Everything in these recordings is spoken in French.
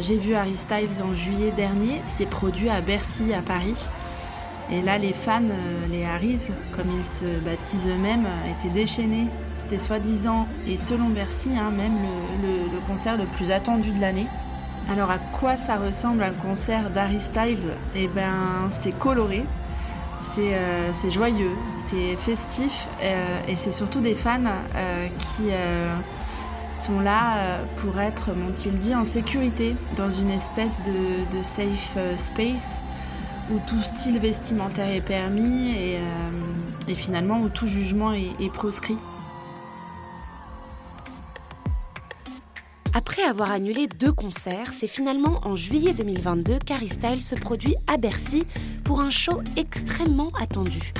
J'ai vu Harry Styles en juillet dernier, c'est produit à Bercy à Paris. Et là, les fans, euh, les Harrys, comme ils se baptisent eux-mêmes, étaient déchaînés. C'était soi-disant, et selon Bercy, hein, même le, concert le plus attendu de l'année. Alors, à quoi ça ressemble un concert d'Harry Styles? Eh ben, c'est coloré, c'est euh, joyeux, c'est festif, euh, et c'est surtout des fans euh, qui euh, sont là euh, pour être, m'ont-ils dit, en sécurité, dans une espèce de, safe euh, space où tout style vestimentaire est permis et, euh, finalement où tout jugement est, proscrit. Après avoir annulé deux concerts, c'est finalement en juillet 2022 qu'Harry se produit à Bercy pour un show extrêmement attendu.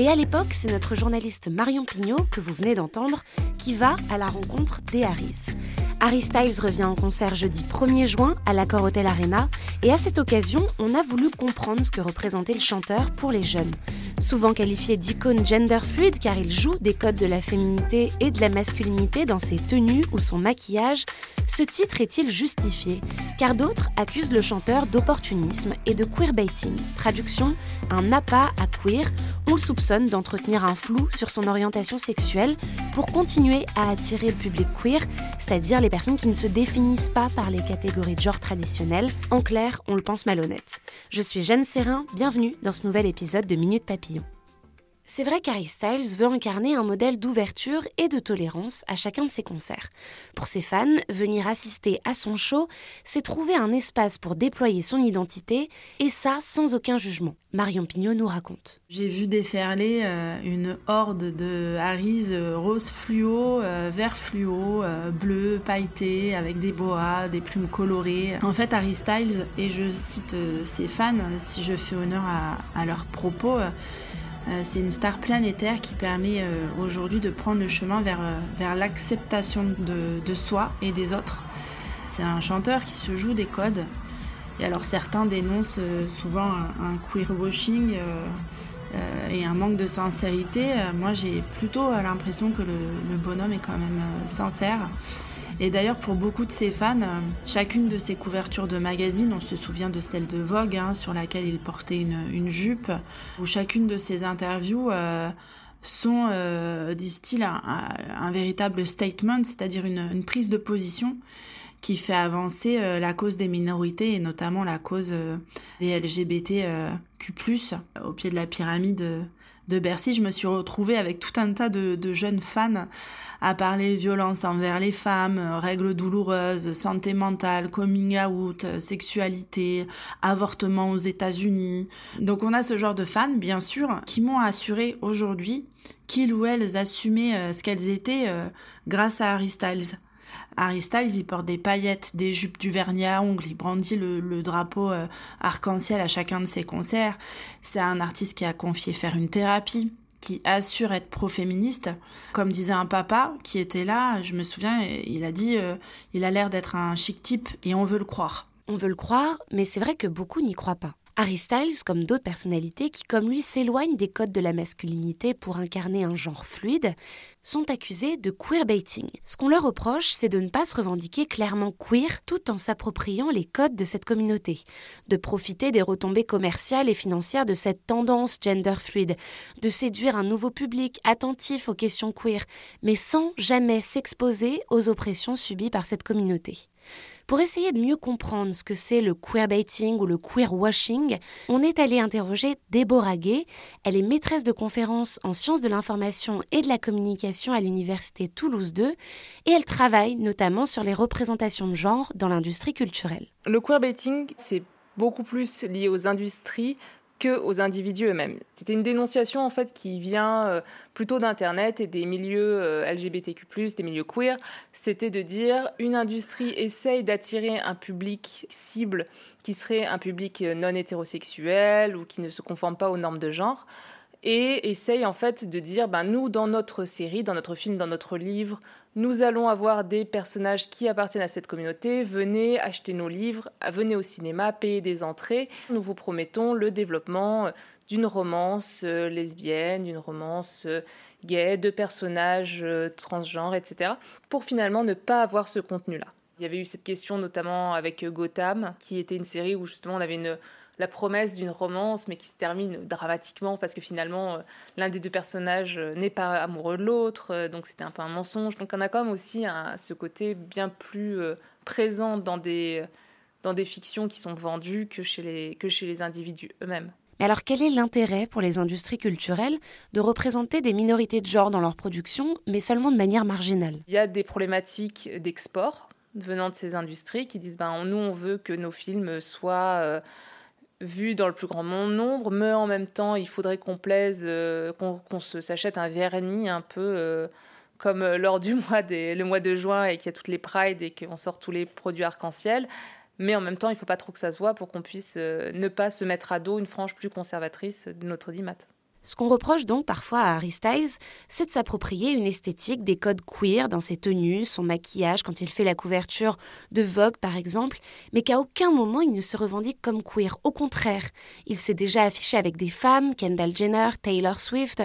Et à l'époque, c'est notre journaliste Marion Pignot, que vous venez d'entendre, qui va à la rencontre des Harrys. Harry Styles revient en concert jeudi 1er juin à l'Accor Hotel Arena et à cette occasion, on a voulu comprendre ce que représentait le chanteur pour les jeunes. Souvent qualifié d'icône gender fluide car il joue des codes de la féminité et de la masculinité dans ses tenues ou son maquillage, ce titre est-il justifié? Car d'autres accusent le chanteur d'opportunisme et de queerbaiting, traduction un appât à queer. On le soupçonne d'entretenir un flou sur son orientation sexuelle pour continuer à attirer le public queer, c'est-à-dire les personnes qui ne se définissent pas par les catégories de genre traditionnelles. En clair, on le pense malhonnête. Je suis Jeanne Serrin, bienvenue dans ce nouvel épisode de Minute Papillon. C'est vrai qu'Harry Styles veut incarner un modèle d'ouverture et de tolérance à chacun de ses concerts. Pour ses fans, venir assister à son show, c'est trouver un espace pour déployer son identité, et ça sans aucun jugement. Marion Pignot nous raconte. J'ai vu déferler euh, une horde de Harrys euh, rose fluo, euh, vert fluo, bleu, pailleté, avec des boas, des plumes colorées. En fait, Harry Styles, et je cite ses fans, si je fais honneur à, leurs propos, c'est une star planétaire qui permet euh, aujourd'hui de prendre le chemin vers, euh, l'acceptation de, soi et des autres. C'est un chanteur qui se joue des codes. Et alors certains dénoncent euh, souvent un, un queer-washing euh, euh, et un manque de sincérité. Euh, moi j'ai plutôt l'impression que le, bonhomme est quand même euh, sincère. Et d'ailleurs, pour beaucoup de ses fans, euh, chacune de ses couvertures de magazines, on se souvient de celle de Vogue, hein, sur laquelle il portait une, jupe, ou chacune de ses interviews euh, sont, euh, disent-ils, un, véritable statement, c'est-à-dire une prise de position qui fait avancer euh, la cause des minorités et notamment la cause euh, des LGBTQ+, au pied de la pyramide euh, de Bercy. Je me suis retrouvée avec tout un tas de, jeunes fans à parler violence envers les femmes, euh, règles douloureuses, santé mentale, coming out, euh, sexualité, avortement aux États-Unis. Donc on a ce genre de fans, bien sûr, qui m'ont assuré aujourd'hui qu'ils ou elles assumaient euh, ce qu'elles étaient euh, grâce à Harry Styles. Harry il porte des paillettes, des jupes du vernis à ongles, il brandit le, le drapeau euh, arc-en-ciel à chacun de ses concerts. C'est un artiste qui a confié faire une thérapie, qui assure être pro-féministe. Comme disait un papa qui était là, je me souviens, il a dit euh, il a l'air d'être un chic type et on veut le croire. On veut le croire, mais c'est vrai que beaucoup n'y croient pas. Harry Styles, comme d'autres personnalités qui, comme lui, s'éloignent des codes de la masculinité pour incarner un genre fluide, sont accusés de queerbaiting. Ce qu'on leur reproche, c'est de ne pas se revendiquer clairement queer tout en s'appropriant les codes de cette communauté, de profiter des retombées commerciales et financières de cette tendance gender fluide, de séduire un nouveau public attentif aux questions queer, mais sans jamais s'exposer aux oppressions subies par cette communauté. Pour essayer de mieux comprendre ce que c'est le queerbaiting ou le queerwashing, on est allé interroger Déborah Gay. Elle est maîtresse de conférences en sciences de l'information et de la communication à l'université Toulouse 2 et elle travaille notamment sur les représentations de genre dans l'industrie culturelle. Le queerbaiting, c'est beaucoup plus lié aux industries que aux individus eux-mêmes. C'était une dénonciation en fait qui vient euh, plutôt d'internet et des milieux euh, LGBTQ+, des milieux queer, c'était de dire une industrie essaye d'attirer un public cible qui serait un public euh, non hétérosexuel ou qui ne se conforme pas aux normes de genre et essaye en fait de dire ben nous dans notre série, dans notre film, dans notre livre, nous allons avoir des personnages qui appartiennent à cette communauté, venez acheter nos livres, venez au cinéma, payez des entrées. Nous vous promettons le développement euh, d'une romance euh, lesbienne, d'une romance euh, gay, de personnages transgenres, etc. Pour finalement ne pas avoir ce contenu-là. Il y avait eu cette question notamment avec Gotham, qui était une série où justement on avait une la promesse d'une romance, mais qui se termine dramatiquement parce que finalement, euh, l'un des deux personnages euh, n'est pas amoureux de l'autre, euh, donc c'était un peu un mensonge. Donc on a quand même aussi ce côté bien plus présent dans des, dans des fictions qui sont vendues que chez les, que chez les individus eux-mêmes. Mais alors quel est l'intérêt pour les industries culturelles de représenter des minorités de genre dans leur production, mais seulement de manière marginale? Il y a des problématiques d'export venant de ces industries qui disent ben, nous on veut que nos films soient vu dans le plus grand nombre, mais en même temps, il faudrait qu'on plaise, euh, qu'on s'achète un vernis un peu euh, comme euh, lors du mois des, le mois de juin et qu'il y a toutes les prides et qu'on sort tous les produits arc-en-ciel. Mais en même temps, il ne faut pas trop que ça se voit pour qu'on puisse ne pas se mettre à dos une frange plus conservatrice de notre dimat. Ce qu'on reproche donc parfois à Harry Styles, c'est de s'approprier une esthétique des codes queer dans ses tenues, son maquillage, quand il fait la couverture de Vogue par exemple, mais qu'à aucun moment il ne se revendique comme queer. Au contraire, il s'est déjà affiché avec des femmes, Kendall Jenner, Taylor Swift,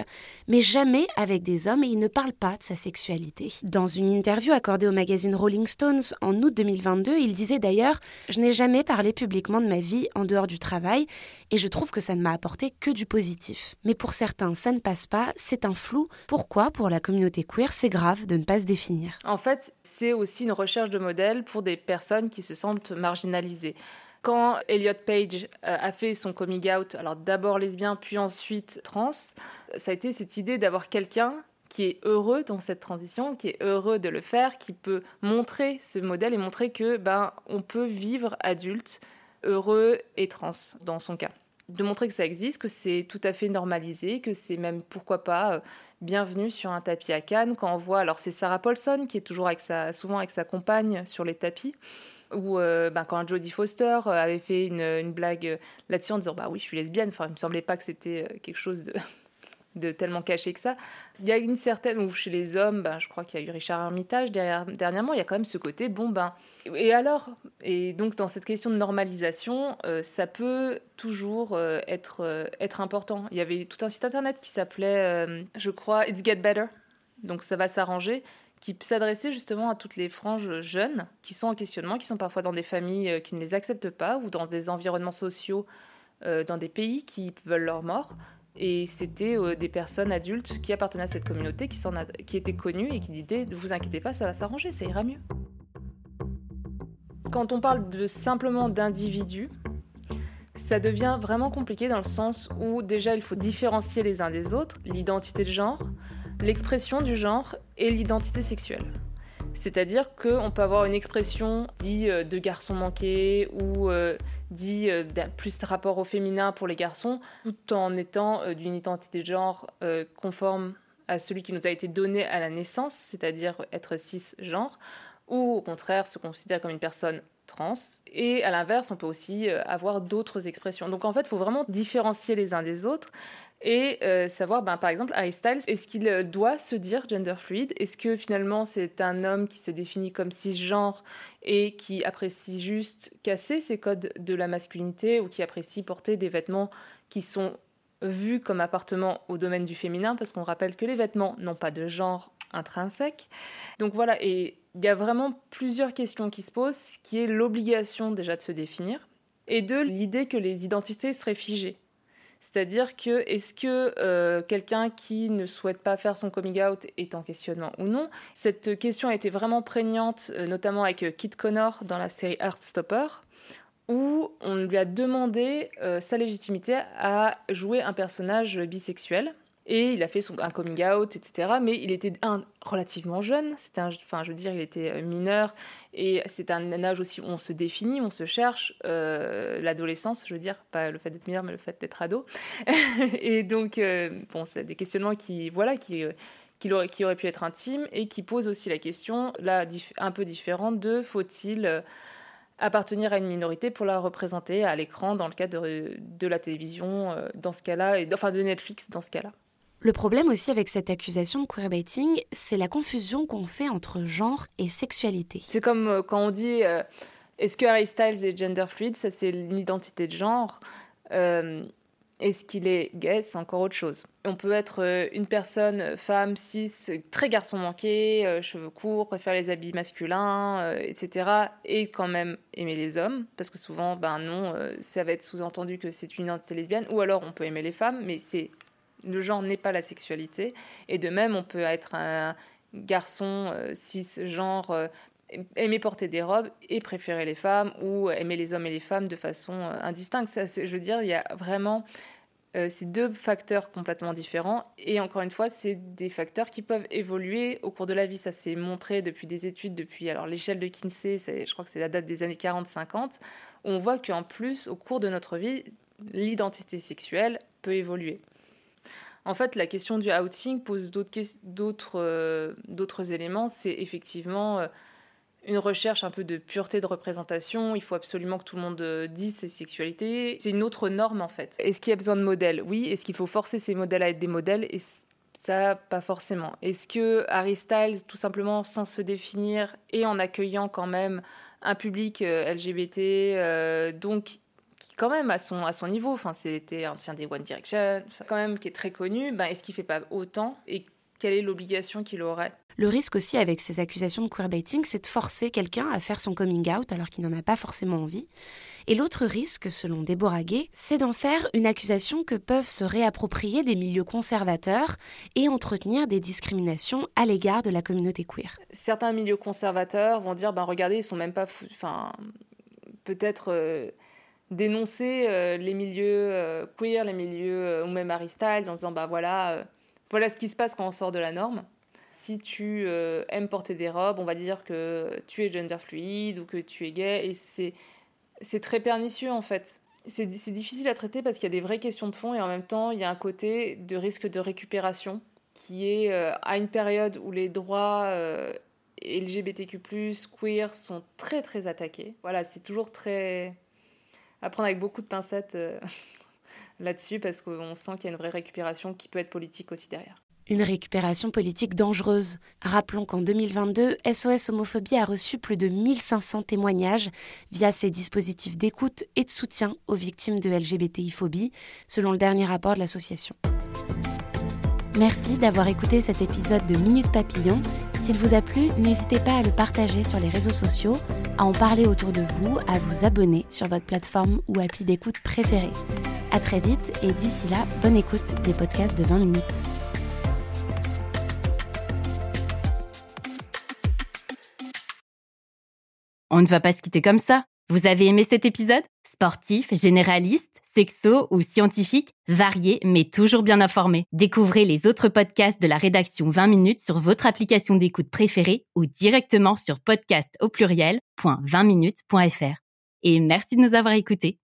mais jamais avec des hommes et il ne parle pas de sa sexualité. Dans une interview accordée au magazine Rolling Stones en août 2022, il disait d'ailleurs Je n'ai jamais parlé publiquement de ma vie en dehors du travail et je trouve que ça ne m'a apporté que du positif. Mais certains, ça ne passe pas, c'est un flou. Pourquoi, pour la communauté queer, c'est grave de ne pas se définir? En fait, c'est aussi une recherche de modèle pour des personnes qui se sentent marginalisées. Quand Elliot Page euh, a fait son coming out, alors d'abord lesbien, puis ensuite trans, ça a été cette idée d'avoir quelqu'un qui est heureux dans cette transition, qui est heureux de le faire, qui peut montrer ce modèle et montrer que ben on peut vivre adulte, heureux et trans dans son cas de montrer que ça existe, que c'est tout à fait normalisé, que c'est même, pourquoi pas, euh, bienvenu sur un tapis à Cannes. Quand on voit, alors c'est Sarah Paulson qui est toujours avec sa, souvent avec sa compagne sur les tapis, ou euh, ben, quand Jodie Foster euh, avait fait une, une blague là-dessus en disant bah oui je suis lesbienne, enfin il me semblait pas que c'était quelque chose de de tellement caché que ça. Il y a une certaine, ou chez les hommes, ben, je crois qu'il y a eu Richard Armitage dernièrement, il y a quand même ce côté, bon ben, et alors Et donc dans cette question de normalisation, euh, ça peut toujours euh, être, euh, être important. Il y avait tout un site internet qui s'appelait, je crois, It's Get Better, donc ça va s'arranger, qui s'adressait justement à toutes les franges jeunes qui sont en questionnement, qui sont parfois dans des familles qui ne les acceptent pas, ou dans des environnements sociaux, dans des pays qui veulent leur mort et c'était euh, des personnes adultes qui appartenaient à cette communauté, qui, étaient connues et qui disaient Ne vous inquiétez pas, ça va s'arranger, ça ira mieux. Quand on parle simplement d'individus, ça devient vraiment compliqué dans le sens où déjà il faut différencier les uns des autres l'identité de genre, l'expression du genre et l'identité sexuelle. C'est-à-dire qu'on peut avoir une expression dit euh, de garçon manqué ou euh, dit euh, plus rapport au féminin pour les garçons, tout en étant d'une identité de genre conforme à celui qui nous a été donné à la naissance, c'est-à-dire être cisgenre, ou au contraire se considérer comme une personne trans. Et à l'inverse, on peut aussi avoir d'autres expressions. Donc en fait, il faut vraiment différencier les uns des autres et euh, savoir, ben, par exemple, Harry Styles, est-ce qu'il euh, doit se dire gender fluid Est-ce que finalement c'est un homme qui se définit comme cisgenre et qui apprécie juste casser ses codes de la masculinité ou qui apprécie porter des vêtements qui sont vus comme appartenant au domaine du féminin? Parce qu'on rappelle que les vêtements n'ont pas de genre intrinsèque. Donc voilà, et il y a vraiment plusieurs questions qui se posent, qui est l'obligation déjà de se définir, et de l'idée que les identités seraient figées. C'est-à-dire que est-ce que euh, quelqu'un qui ne souhaite pas faire son coming out est en questionnement ou non? Cette question a été vraiment prégnante, euh, notamment avec euh, Kit Connor dans la série Heartstopper, où on lui a demandé sa légitimité à jouer un personnage bisexuel. Et il a fait un coming out, etc. Mais il était un, relativement jeune. C'était enfin, je veux dire, il était euh, mineur. Et c'est un, âge aussi où on se définit, on se cherche. Euh, l'adolescence, je veux dire, pas le fait d'être mineur, mais le fait d'être ado. et donc, euh, bon, c'est des questionnements qui, voilà, qui, qui, aurait, qui auraient pu être intimes et qui posent aussi la question, là, un peu différente de faut-il appartenir à une minorité pour la représenter à l'écran dans le cadre de, de la télévision, dans ce cas-là, et enfin de Netflix dans ce cas-là. Le problème aussi avec cette accusation de queerbaiting, c'est la confusion qu'on fait entre genre et sexualité. C'est comme euh, quand on dit euh, est-ce que Harry Styles est gender fluid Ça, c'est une identité de genre. Euh, est-ce qu'il est gay? C'est encore autre chose. On peut être une personne, femme, cis, très garçon manqué, cheveux courts, préférer les habits masculins, etc. Et quand même aimer les hommes. Parce que souvent, ben non, ça va être sous-entendu que c'est une identité lesbienne. Ou alors on peut aimer les femmes, mais c'est le genre n'est pas la sexualité. Et de même, on peut être un garçon euh, cisgenre, euh, aimer porter des robes et préférer les femmes, ou aimer les hommes et les femmes de façon euh, indistincte. Je veux dire, il y a vraiment ces deux facteurs complètement différents. Et encore une fois, c'est des facteurs qui peuvent évoluer au cours de la vie. Ça s'est montré depuis des études, depuis alors l'échelle de Kinsey, je crois que c'est la date des années 40-50, on voit qu'en plus, au cours de notre vie, l'identité sexuelle peut évoluer. En fait, la question du outing pose d'autres euh, éléments. C'est effectivement euh, une recherche un peu de pureté de représentation. Il faut absolument que tout le monde euh, dise ses sexualités. C'est une autre norme en fait. Est-ce qu'il y a besoin de modèles? Oui. Est-ce qu'il faut forcer ces modèles à être des modèles? Et ça, pas forcément. Est-ce que Harry Styles, tout simplement sans se définir et en accueillant quand même un public LGBT, donc quand même à son, à son niveau, enfin, c'était ancien des One Direction, quand même qui est très connu, ben, est-ce qu'il fait pas autant et quelle est l'obligation qu'il aurait? Le risque aussi avec ces accusations de queerbaiting, c'est de forcer quelqu'un à faire son coming out alors qu'il n'en a pas forcément envie. Et l'autre risque, selon Déborah Gay, c'est d'en faire une accusation que peuvent se réapproprier des milieux conservateurs et entretenir des discriminations à l'égard de la communauté queer. Certains milieux conservateurs vont dire, ben regardez, ils sont même pas... Enfin, peut-être... Euh, dénoncer euh, les milieux euh, queer, les milieux, euh, ou même Harry Styles, en disant bah voilà, voilà ce qui se passe quand on sort de la norme. Si tu aimes porter des robes, on va dire que tu es gender fluide ou que tu es gay, et c'est, c'est très pernicieux en fait. C'est, c'est difficile à traiter parce qu'il y a des vraies questions de fond et en même temps il y a un côté de risque de récupération qui est à une période où les droits LGBTQ+, queer sont très très attaqués. Voilà, c'est toujours très à prendre avec beaucoup de pincettes euh, là-dessus parce qu'on sent qu'il y a une vraie récupération qui peut être politique aussi derrière. Une récupération politique dangereuse. Rappelons qu'en 2022, SOS Homophobie a reçu plus de 1500 témoignages via ses dispositifs d'écoute et de soutien aux victimes de LGBTI-phobie, selon le dernier rapport de l'association. Merci d'avoir écouté cet épisode de Minute Papillon. S'il vous a plu, n'hésitez pas à le partager sur les réseaux sociaux, à en parler autour de vous, à vous abonner sur votre plateforme ou appli d'écoute préférée. À très vite et d'ici là, bonne écoute des podcasts de 20 minutes. On ne va pas se quitter comme ça. Vous avez aimé cet épisode? Sportif, généraliste, sexo ou scientifique, varié mais toujours bien informé. Découvrez les autres podcasts de la rédaction 20 minutes sur votre application d'écoute préférée ou directement sur podcast au pluriel.20minutes.fr. Et merci de nous avoir écoutés.